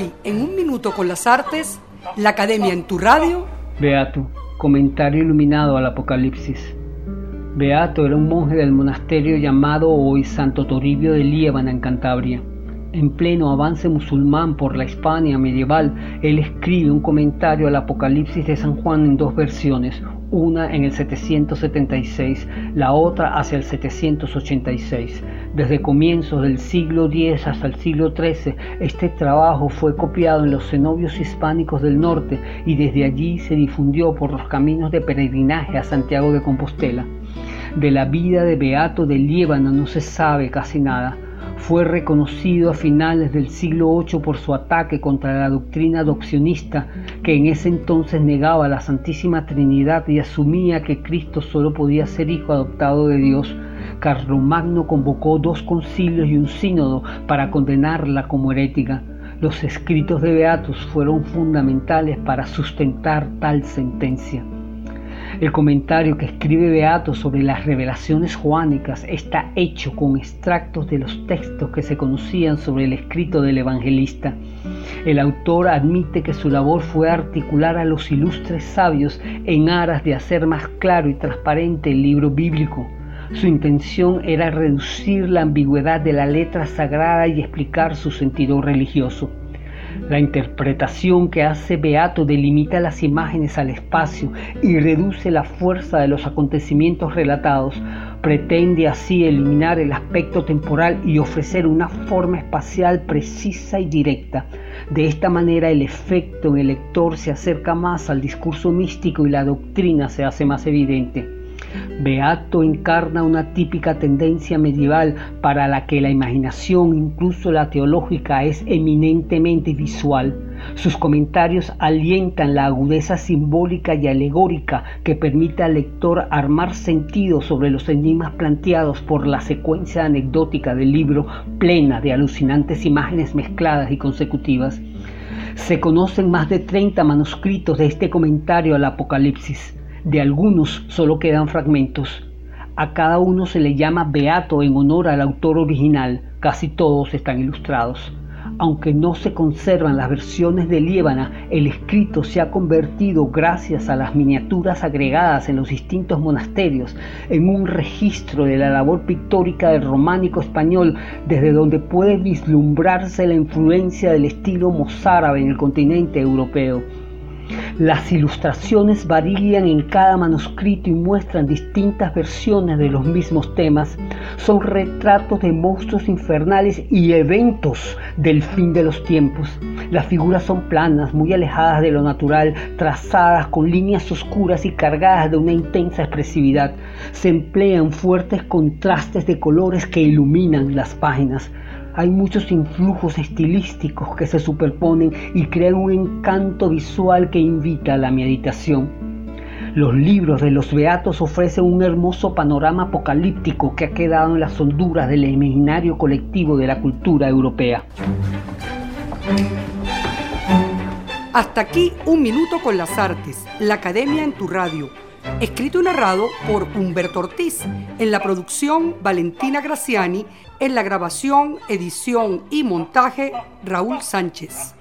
Hoy, en un minuto con las artes, la Academia en tu radio. Beato, comentario iluminado al Apocalipsis. Beato era un monje del monasterio llamado hoy Santo Toribio de Liébana en Cantabria. En pleno avance musulmán por la Hispania medieval, él escribe un comentario al Apocalipsis de San Juan en dos versiones, una en el 776, la otra hacia el 786. Desde comienzos del siglo X hasta el siglo XIII, este trabajo fue copiado en los cenobios hispánicos del norte y desde allí se difundió por los caminos de peregrinaje a Santiago de Compostela. De la vida de Beato de Líbano no se sabe casi nada fue reconocido a finales del siglo VIII por su ataque contra la doctrina adopcionista que en ese entonces negaba la Santísima Trinidad y asumía que Cristo solo podía ser hijo adoptado de Dios. Carlomagno convocó dos concilios y un sínodo para condenarla como herética. Los escritos de Beatus fueron fundamentales para sustentar tal sentencia. El comentario que escribe Beato sobre las revelaciones joánicas está hecho con extractos de los textos que se conocían sobre el escrito del evangelista. El autor admite que su labor fue articular a los ilustres sabios en aras de hacer más claro y transparente el libro bíblico. Su intención era reducir la ambigüedad de la letra sagrada y explicar su sentido religioso. La interpretación que hace Beato delimita las imágenes al espacio y reduce la fuerza de los acontecimientos relatados. Pretende así eliminar el aspecto temporal y ofrecer una forma espacial precisa y directa. De esta manera el efecto en el lector se acerca más al discurso místico y la doctrina se hace más evidente. Beato encarna una típica tendencia medieval para la que la imaginación, incluso la teológica, es eminentemente visual. Sus comentarios alientan la agudeza simbólica y alegórica que permite al lector armar sentido sobre los enigmas planteados por la secuencia anecdótica del libro plena de alucinantes imágenes mezcladas y consecutivas. Se conocen más de 30 manuscritos de este comentario al Apocalipsis. De algunos solo quedan fragmentos. A cada uno se le llama beato en honor al autor original. Casi todos están ilustrados. Aunque no se conservan las versiones de Liébana, el escrito se ha convertido, gracias a las miniaturas agregadas en los distintos monasterios, en un registro de la labor pictórica del románico español, desde donde puede vislumbrarse la influencia del estilo mozárabe en el continente europeo. Las ilustraciones varían en cada manuscrito y muestran distintas versiones de los mismos temas. Son retratos de monstruos infernales y eventos del fin de los tiempos. Las figuras son planas, muy alejadas de lo natural, trazadas con líneas oscuras y cargadas de una intensa expresividad. Se emplean fuertes contrastes de colores que iluminan las páginas. Hay muchos influjos estilísticos que se superponen y crean un encanto visual que invita a la meditación. Los libros de los Beatos ofrecen un hermoso panorama apocalíptico que ha quedado en las honduras del imaginario colectivo de la cultura europea. Hasta aquí un minuto con las artes, la academia en tu radio Escrito y narrado por Humberto Ortiz. En la producción, Valentina Graciani. En la grabación, edición y montaje, Raúl Sánchez.